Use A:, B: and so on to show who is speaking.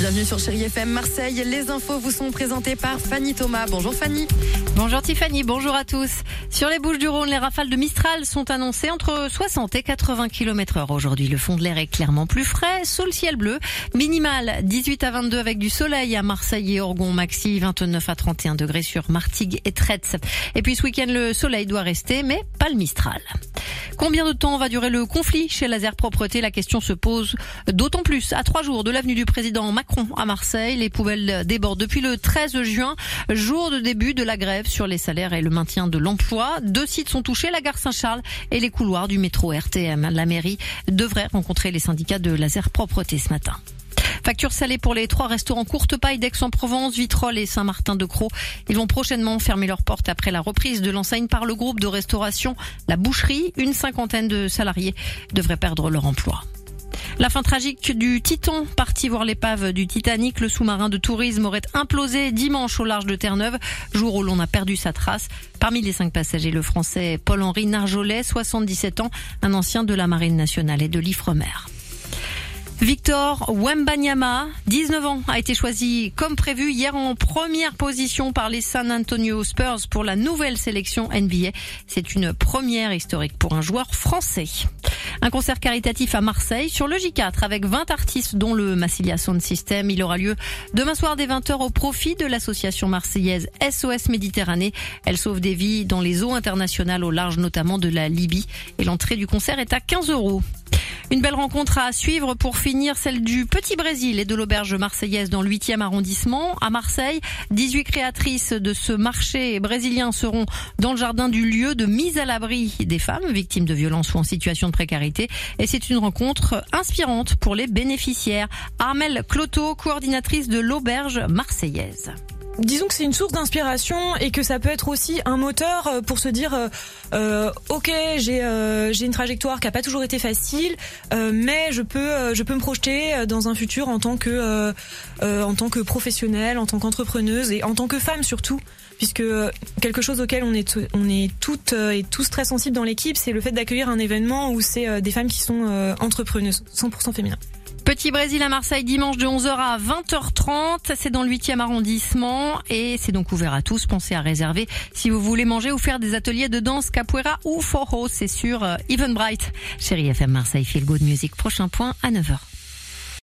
A: Bienvenue sur Chérie FM Marseille. Les infos vous sont présentées par Fanny Thomas. Bonjour Fanny.
B: Bonjour Tiffany, bonjour à tous. Sur les Bouches du Rhône, les rafales de Mistral sont annoncées entre 60 et 80 km heure aujourd'hui. Le fond de l'air est clairement plus frais, sous le ciel bleu. Minimal 18 à 22 avec du soleil à Marseille et Orgon. Maxi 29 à 31 degrés sur Martigues et Tretz. Et puis ce week-end, le soleil doit rester, mais pas le Mistral. Combien de temps va durer le conflit chez Laser Propreté La question se pose d'autant plus à trois jours de l'avenue du président Macron à Marseille. Les poubelles débordent depuis le 13 juin, jour de début de la grève sur les salaires et le maintien de l'emploi. Deux sites sont touchés, la gare Saint-Charles et les couloirs du métro RTM. La mairie devrait rencontrer les syndicats de Laser Propreté ce matin. Facture salée pour les trois restaurants courte paille d'Aix-en-Provence, Vitrolles et Saint-Martin-de-Croix. Ils vont prochainement fermer leurs portes après la reprise de l'enseigne par le groupe de restauration La Boucherie. Une cinquantaine de salariés devraient perdre leur emploi. La fin tragique du Titan, parti voir l'épave du Titanic, le sous-marin de tourisme aurait implosé dimanche au large de Terre-Neuve, jour où l'on a perdu sa trace. Parmi les cinq passagers, le français Paul-Henri Narjolet, 77 ans, un ancien de la Marine nationale et de l'Ifremer. Victor Wembanyama, 19 ans, a été choisi comme prévu hier en première position par les San Antonio Spurs pour la nouvelle sélection NBA. C'est une première historique pour un joueur français. Un concert caritatif à Marseille sur le J4 avec 20 artistes dont le Massilia Sound System. Il aura lieu demain soir dès 20h au profit de l'association marseillaise SOS Méditerranée. Elle sauve des vies dans les eaux internationales au large notamment de la Libye et l'entrée du concert est à 15 euros. Une belle rencontre à suivre pour finir, celle du Petit Brésil et de l'auberge marseillaise dans le 8e arrondissement à Marseille. 18 créatrices de ce marché brésilien seront dans le jardin du lieu de mise à l'abri des femmes victimes de violences ou en situation de précarité. Et c'est une rencontre inspirante pour les bénéficiaires. Armelle Cloto, coordinatrice de l'auberge marseillaise
C: disons que c'est une source d'inspiration et que ça peut être aussi un moteur euh, pour se dire euh, euh, ok j'ai euh, j'ai une trajectoire qui a pas toujours été facile mais je peux je peux me projeter dans un futur en tant que en tant que professionnelle en tant qu'entrepreneuse et en tant que femme surtout puisque quelque chose auquel on est on est toutes et tous très sensibles dans l'équipe c'est le fait d'accueillir un événement où c'est des femmes qui sont entrepreneuses 100% féminin.
B: Petit Brésil à Marseille dimanche de 11h à 20h30. C'est dans le 8e arrondissement et c'est donc ouvert à tous. Pensez à réserver si vous voulez manger ou faire des ateliers de danse capoeira ou foro. C'est sur euh, Even Bright. Chérie FM Marseille Feel Good Music. Prochain point à 9h.